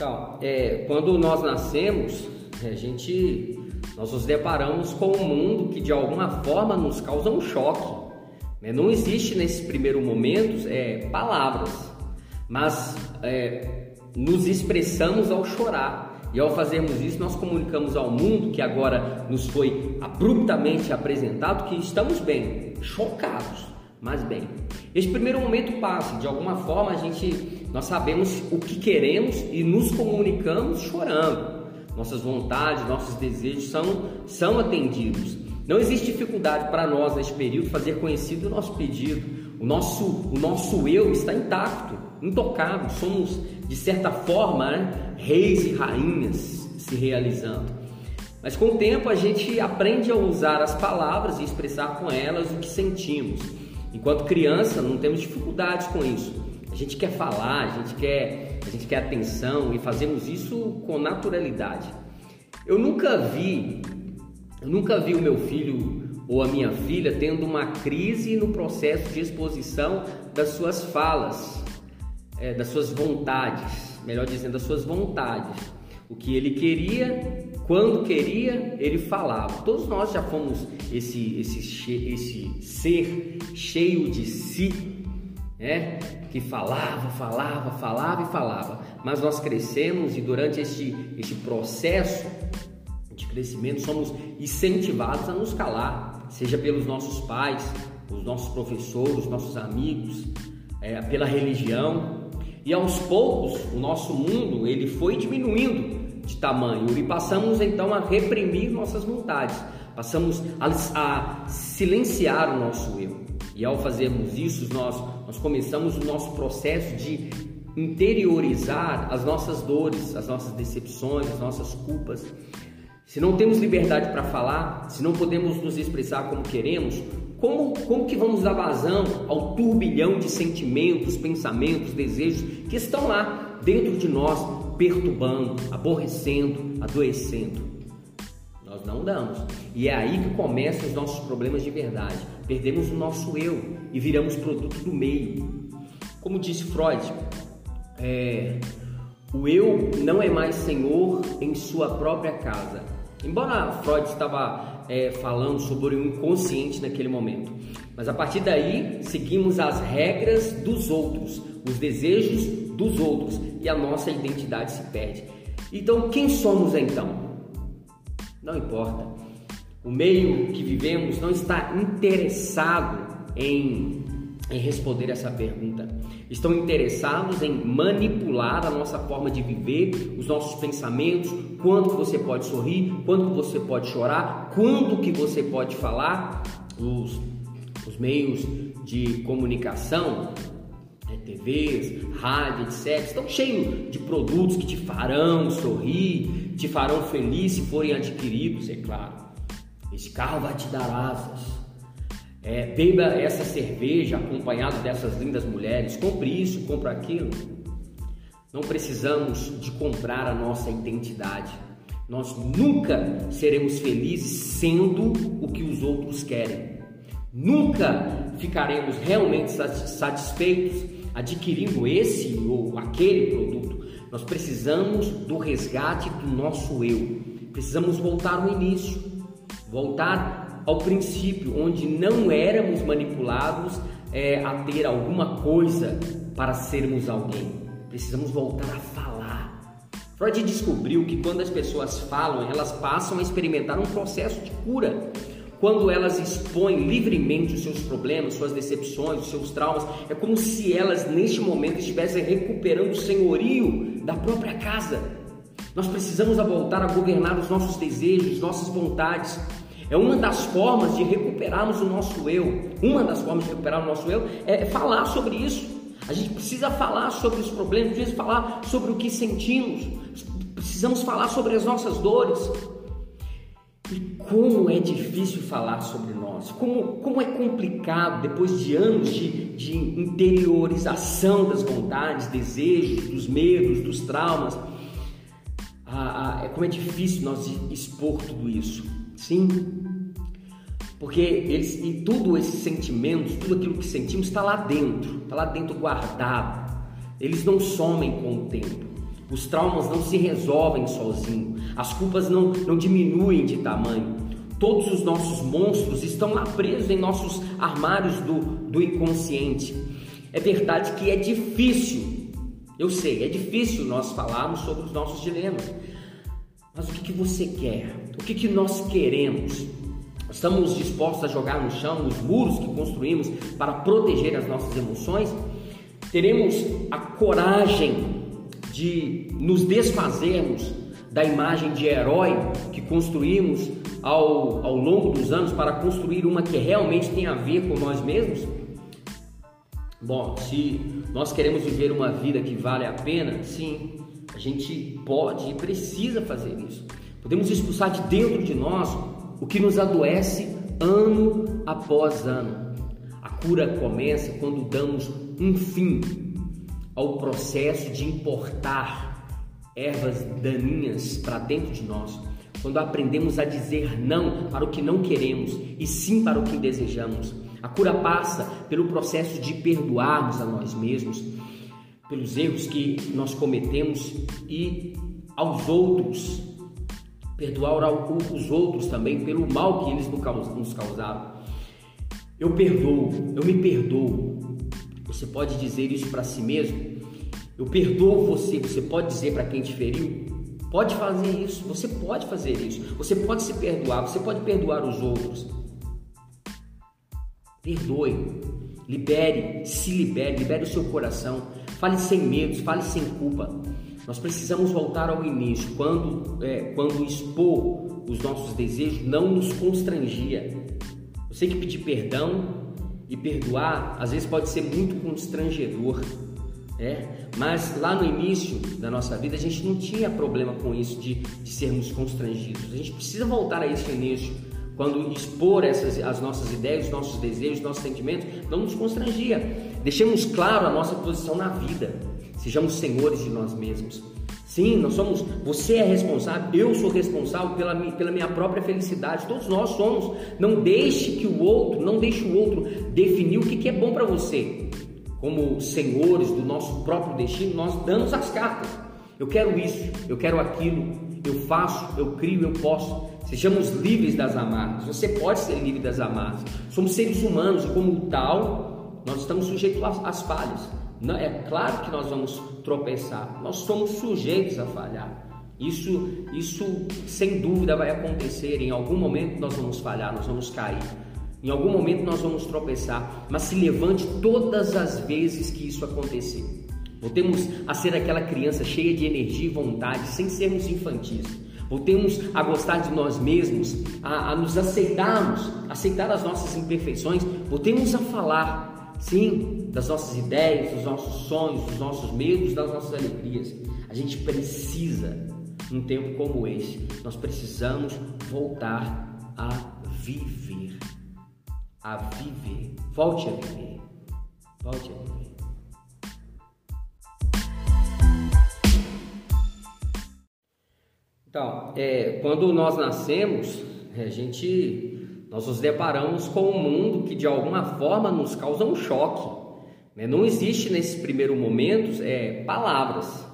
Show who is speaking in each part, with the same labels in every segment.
Speaker 1: Então, é, quando nós nascemos, a gente, nós nos deparamos com um mundo que de alguma forma nos causa um choque. Né? Não existe nesse primeiro momento é, palavras, mas é, nos expressamos ao chorar. E ao fazermos isso, nós comunicamos ao mundo que agora nos foi abruptamente apresentado que estamos bem, chocados, mas bem. Este primeiro momento passa, de alguma forma a gente nós sabemos o que queremos e nos comunicamos chorando. Nossas vontades, nossos desejos são são atendidos. Não existe dificuldade para nós neste período fazer conhecido o nosso pedido. O nosso o nosso eu está intacto, intocável. Somos de certa forma né, reis e rainhas se realizando. Mas com o tempo a gente aprende a usar as palavras e expressar com elas o que sentimos. Enquanto criança, não temos dificuldades com isso. A gente quer falar, a gente quer, a gente quer atenção e fazemos isso com naturalidade. Eu nunca vi, eu nunca vi o meu filho ou a minha filha tendo uma crise no processo de exposição das suas falas, é, das suas vontades, melhor dizendo, das suas vontades. O que ele queria, quando queria, ele falava. Todos nós já fomos esse, esse, esse ser cheio de si, né? que falava, falava, falava e falava. Mas nós crescemos e durante este, processo de crescimento somos incentivados a nos calar, seja pelos nossos pais, os nossos professores, nossos amigos, é, pela religião. E aos poucos o nosso mundo ele foi diminuindo de tamanho e passamos então a reprimir nossas vontades, passamos a, a silenciar o nosso eu. E ao fazermos isso, nós, nós começamos o nosso processo de interiorizar as nossas dores, as nossas decepções, as nossas culpas. Se não temos liberdade para falar, se não podemos nos expressar como queremos, como, como que vamos dar vazão ao turbilhão de sentimentos, pensamentos, desejos que estão lá dentro de nós, perturbando, aborrecendo, adoecendo? Nós não damos. E é aí que começam os nossos problemas de verdade. Perdemos o nosso eu e viramos produto do meio. Como disse Freud, é, o eu não é mais senhor em sua própria casa. Embora Freud estava é, falando sobre o inconsciente naquele momento, mas a partir daí seguimos as regras dos outros, os desejos dos outros e a nossa identidade se perde. Então, quem somos então? Não importa. O meio que vivemos não está interessado em, em responder essa pergunta. Estão interessados em manipular a nossa forma de viver, os nossos pensamentos, quando você pode sorrir, quando você pode chorar, quando que você pode falar. Os, os meios de comunicação é, TVs, rádio, etc., estão cheios de produtos que te farão sorrir, te farão feliz se forem adquiridos, é claro. Esse carro vai te dar asas. É, beba essa cerveja acompanhado dessas lindas mulheres. Compre isso, compre aquilo. Não precisamos de comprar a nossa identidade. Nós nunca seremos felizes sendo o que os outros querem. Nunca ficaremos realmente satisfeitos adquirindo esse ou aquele produto, nós precisamos do resgate do nosso eu. Precisamos voltar ao início, voltar ao princípio, onde não éramos manipulados é, a ter alguma coisa para sermos alguém. Precisamos voltar a falar. Freud descobriu que quando as pessoas falam, elas passam a experimentar um processo de cura. Quando elas expõem livremente os seus problemas, suas decepções, os seus traumas, é como se elas neste momento estivessem recuperando o senhorio da própria casa. Nós precisamos voltar a governar os nossos desejos, nossas vontades. É uma das formas de recuperarmos o nosso eu. Uma das formas de recuperar o nosso eu é falar sobre isso. A gente precisa falar sobre os problemas, precisa falar sobre o que sentimos, precisamos falar sobre as nossas dores. E como é difícil falar sobre nós, como, como é complicado depois de anos de, de interiorização das vontades, desejos, dos medos, dos traumas. Ah, ah, como é difícil nós expor tudo isso, sim? Porque eles, e tudo esses sentimentos, tudo aquilo que sentimos está lá dentro, está lá dentro guardado. Eles não somem com o tempo. Os traumas não se resolvem sozinhos, as culpas não, não diminuem de tamanho. Todos os nossos monstros estão lá presos em nossos armários do, do inconsciente. É verdade que é difícil, eu sei, é difícil nós falarmos sobre os nossos dilemas. Mas o que, que você quer? O que, que nós queremos? Estamos dispostos a jogar no chão os muros que construímos para proteger as nossas emoções? Teremos a coragem de nos desfazermos da imagem de herói que construímos ao, ao longo dos anos para construir uma que realmente tem a ver com nós mesmos? Bom, se nós queremos viver uma vida que vale a pena, sim, gente pode e precisa fazer isso. Podemos expulsar de dentro de nós o que nos adoece ano após ano. A cura começa quando damos um fim ao processo de importar ervas daninhas para dentro de nós. Quando aprendemos a dizer não para o que não queremos e sim para o que desejamos. A cura passa pelo processo de perdoarmos a nós mesmos, pelos erros que nós cometemos e aos outros. Perdoar os outros também pelo mal que eles nos causaram. Eu perdoo, eu me perdoo. Você pode dizer isso para si mesmo? Eu perdoo você. Você pode dizer para quem te feriu? Pode fazer isso. Você pode fazer isso. Você pode se perdoar. Você pode perdoar os outros. Perdoe. Libere. Se libere. Libere o seu coração. Fale sem medos. Fale sem culpa. Nós precisamos voltar ao início, quando, é, quando expor os nossos desejos não nos constrangia. Eu sei que pedir perdão e perdoar às vezes pode ser muito constrangedor. É, mas lá no início da nossa vida a gente não tinha problema com isso de, de sermos constrangidos. A gente precisa voltar a esse início quando expor essas as nossas ideias, os nossos desejos, nossos sentimentos, não nos constrangia. Deixemos claro a nossa posição na vida. Sejamos senhores de nós mesmos. Sim, nós somos. Você é responsável, eu sou responsável pela, pela minha própria felicidade. Todos nós somos. Não deixe que o outro, não deixe o outro definir o que, que é bom para você como senhores do nosso próprio destino, nós damos as cartas. Eu quero isso, eu quero aquilo, eu faço, eu crio, eu posso. Sejamos livres das amarras. Você pode ser livre das amarras. Somos seres humanos e, como tal, nós estamos sujeitos às falhas. É claro que nós vamos tropeçar. Nós somos sujeitos a falhar. Isso, isso sem dúvida vai acontecer. Em algum momento nós vamos falhar, nós vamos cair. Em algum momento nós vamos tropeçar, mas se levante todas as vezes que isso acontecer. Voltemos a ser aquela criança cheia de energia e vontade, sem sermos infantis. Voltemos a gostar de nós mesmos, a, a nos aceitarmos, aceitar as nossas imperfeições. Voltemos a falar, sim, das nossas ideias, dos nossos sonhos, dos nossos medos, das nossas alegrias. A gente precisa, num tempo como esse, nós precisamos voltar a viver a viver. Volte a viver. Volte a viver. Então, é, quando nós nascemos, a gente, nós nos deparamos com um mundo que de alguma forma nos causa um choque. Né? Não existe nesse primeiro momento é, palavras,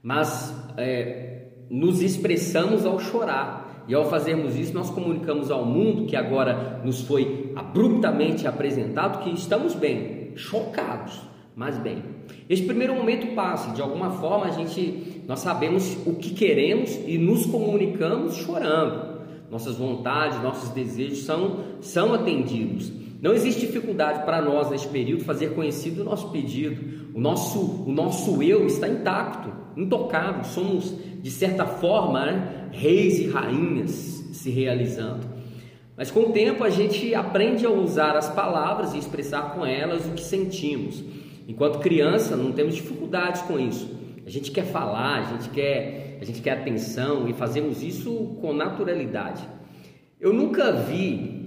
Speaker 1: mas é, nos expressamos ao chorar. E ao fazermos isso, nós comunicamos ao mundo que agora nos foi abruptamente apresentado que estamos bem, chocados, mas bem. Este primeiro momento passa, de alguma forma a gente nós sabemos o que queremos e nos comunicamos chorando. Nossas vontades, nossos desejos são são atendidos. Não existe dificuldade para nós neste período fazer conhecido o nosso pedido. O nosso, o nosso eu está intacto, intocável. Somos, de certa forma, né, reis e rainhas se realizando. Mas com o tempo a gente aprende a usar as palavras e expressar com elas o que sentimos. Enquanto criança, não temos dificuldades com isso. A gente quer falar, a gente quer, a gente quer atenção e fazemos isso com naturalidade. Eu nunca vi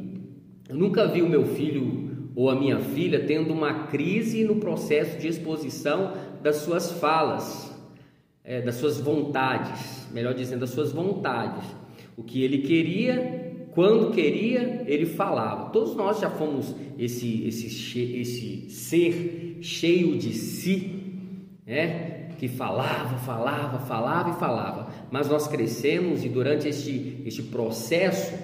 Speaker 1: eu nunca vi o meu filho ou a minha filha tendo uma crise no processo de exposição das suas falas, é, das suas vontades, melhor dizendo, das suas vontades. O que ele queria, quando queria, ele falava. Todos nós já fomos esse, esse, esse ser cheio de si, né? Que falava, falava, falava e falava, mas nós crescemos e durante este, este processo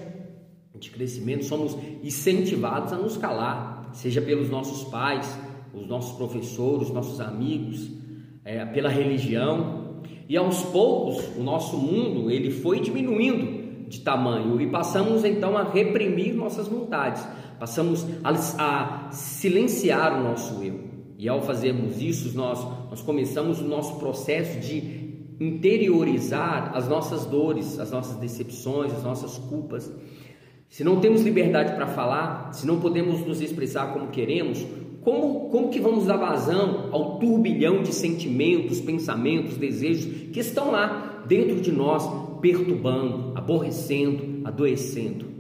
Speaker 1: de crescimento somos incentivados a nos calar, seja pelos nossos pais, os nossos professores, os nossos amigos, é, pela religião, e aos poucos o nosso mundo ele foi diminuindo de tamanho e passamos então a reprimir nossas vontades, passamos a, a silenciar o nosso eu. E ao fazermos isso, nós, nós começamos o nosso processo de interiorizar as nossas dores, as nossas decepções, as nossas culpas. Se não temos liberdade para falar, se não podemos nos expressar como queremos, como, como que vamos dar vazão ao turbilhão de sentimentos, pensamentos, desejos que estão lá dentro de nós, perturbando, aborrecendo, adoecendo?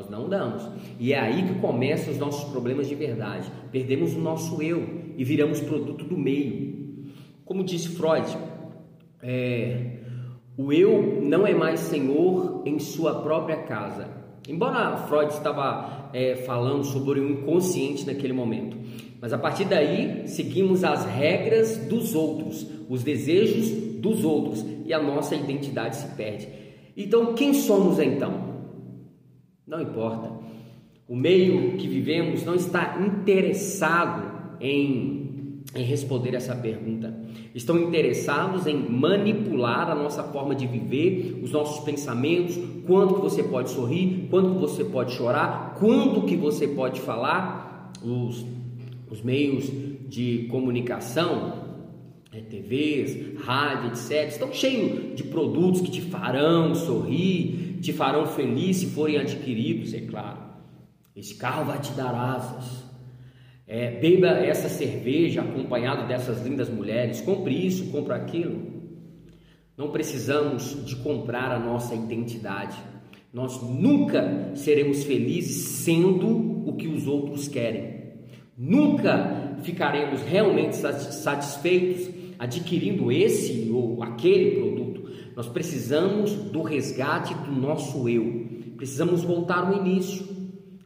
Speaker 1: Nós não damos. E é aí que começam os nossos problemas de verdade. Perdemos o nosso eu e viramos produto do meio. Como disse Freud, é, o eu não é mais senhor em sua própria casa. Embora Freud estava é, falando sobre o inconsciente naquele momento, mas a partir daí seguimos as regras dos outros, os desejos dos outros e a nossa identidade se perde. Então, quem somos então? Não importa. O meio que vivemos não está interessado em em responder essa pergunta. Estão interessados em manipular a nossa forma de viver, os nossos pensamentos, quando que você pode sorrir, quando que você pode chorar, quando que você pode falar. Os, os meios de comunicação, é, TVs, rádio, etc., estão cheios de produtos que te farão sorrir, te farão feliz se forem adquiridos, é claro. Esse carro vai te dar asas. É, beba essa cerveja acompanhado dessas lindas mulheres, compre isso, compre aquilo. Não precisamos de comprar a nossa identidade. Nós nunca seremos felizes sendo o que os outros querem. Nunca ficaremos realmente satisfeitos adquirindo esse ou aquele produto. Nós precisamos do resgate do nosso eu. Precisamos voltar ao início,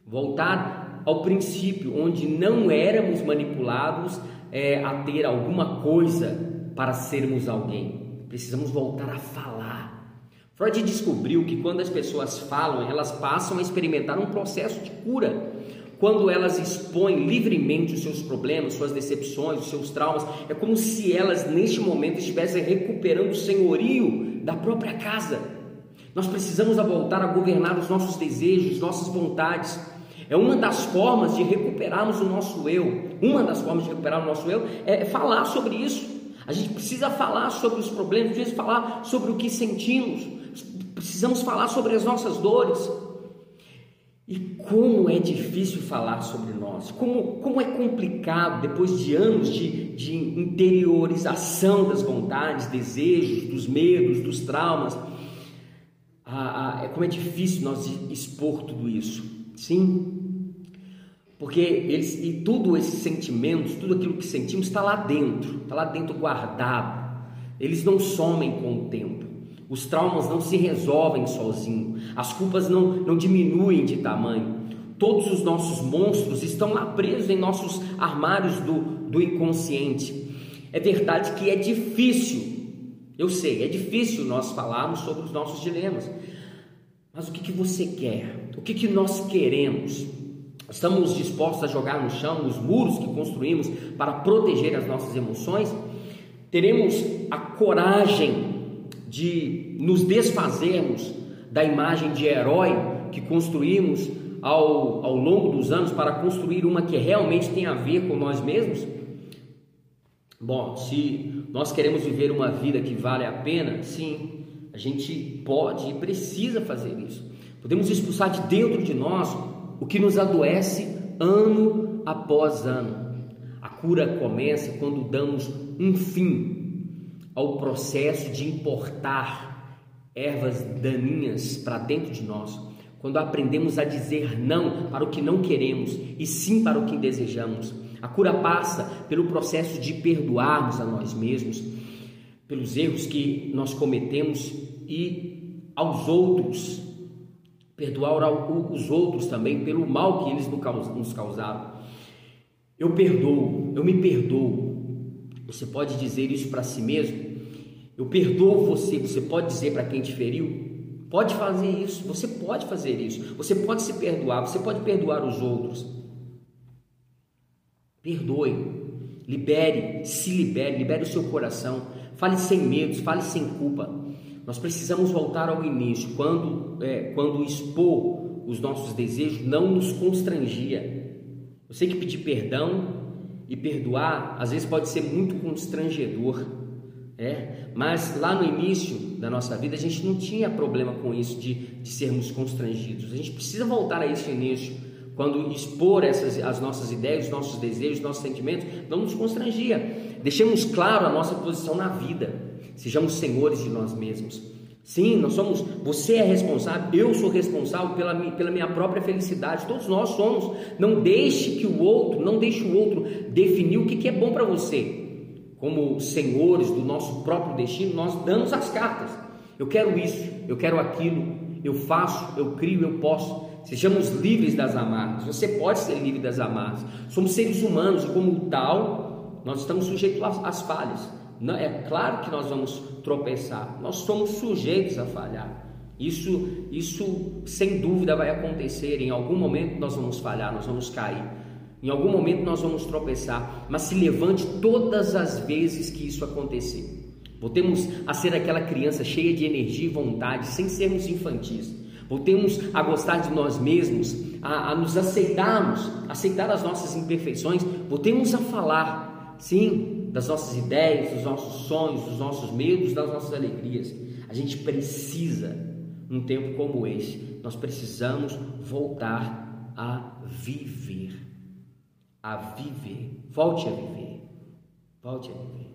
Speaker 1: voltar ao princípio, onde não éramos manipulados é, a ter alguma coisa para sermos alguém. Precisamos voltar a falar. Freud descobriu que quando as pessoas falam, elas passam a experimentar um processo de cura. Quando elas expõem livremente os seus problemas, suas decepções, os seus traumas, é como se elas neste momento estivessem recuperando o senhorio da própria casa. Nós precisamos voltar a governar os nossos desejos, nossas vontades. É uma das formas de recuperarmos o nosso eu. Uma das formas de recuperar o nosso eu é falar sobre isso. A gente precisa falar sobre os problemas, precisa falar sobre o que sentimos, precisamos falar sobre as nossas dores. E como é difícil falar sobre nós, como, como é complicado depois de anos de, de interiorização das vontades, desejos, dos medos, dos traumas. Ah, como é difícil nós expor tudo isso. Sim, porque eles e tudo esses sentimentos, tudo aquilo que sentimos está lá dentro, está lá dentro guardado. Eles não somem com o tempo. Os traumas não se resolvem sozinhos. As culpas não, não diminuem de tamanho. Todos os nossos monstros estão lá presos em nossos armários do, do inconsciente. É verdade que é difícil, eu sei, é difícil nós falarmos sobre os nossos dilemas. Mas o que, que você quer? O que, que nós queremos? Estamos dispostos a jogar no chão os muros que construímos para proteger as nossas emoções? Teremos a coragem de nos desfazermos da imagem de herói que construímos ao, ao longo dos anos para construir uma que realmente tem a ver com nós mesmos? Bom, se nós queremos viver uma vida que vale a pena, sim, a gente pode e precisa fazer isso. Podemos expulsar de dentro de nós o que nos adoece ano após ano. A cura começa quando damos um fim ao processo de importar ervas daninhas para dentro de nós. Quando aprendemos a dizer não para o que não queremos e sim para o que desejamos. A cura passa pelo processo de perdoarmos a nós mesmos, pelos erros que nós cometemos e aos outros, perdoar os outros também pelo mal que eles nos causaram. Eu perdoo, eu me perdoo. Você pode dizer isso para si mesmo? Eu perdoo você, você pode dizer para quem te feriu? Pode fazer isso, você pode fazer isso. Você pode se perdoar, você pode perdoar os outros. Perdoe, libere, se libere, libere o seu coração. Fale sem medos, fale sem culpa. Nós precisamos voltar ao início, quando, é, quando expor os nossos desejos não nos constrangia. Eu sei que pedir perdão e perdoar às vezes pode ser muito constrangedor, é? mas lá no início da nossa vida a gente não tinha problema com isso de, de sermos constrangidos. A gente precisa voltar a esse início quando expor essas, as nossas ideias, os nossos desejos, os nossos sentimentos, não nos constrangia. Deixemos claro a nossa posição na vida. Sejamos senhores de nós mesmos. Sim, nós somos. Você é responsável, eu sou responsável pela, pela minha própria felicidade. Todos nós somos. Não deixe que o outro, não deixe o outro definir o que, que é bom para você. Como senhores do nosso próprio destino, nós damos as cartas. Eu quero isso, eu quero aquilo, eu faço, eu crio, eu posso. Sejamos livres das amarras. Você pode ser livre das amarras. Somos seres humanos e, como tal, nós estamos sujeitos às falhas. É claro que nós vamos tropeçar. Nós somos sujeitos a falhar. Isso, isso sem dúvida vai acontecer. Em algum momento nós vamos falhar, nós vamos cair. Em algum momento nós vamos tropeçar. Mas se levante todas as vezes que isso acontecer. Voltemos a ser aquela criança cheia de energia e vontade, sem sermos infantis. Voltemos a gostar de nós mesmos, a, a nos aceitarmos, aceitar as nossas imperfeições. Voltemos a falar, sim, das nossas ideias, dos nossos sonhos, dos nossos medos, das nossas alegrias. A gente precisa, num tempo como esse, nós precisamos voltar a viver. A viver. Volte a viver. Volte a viver.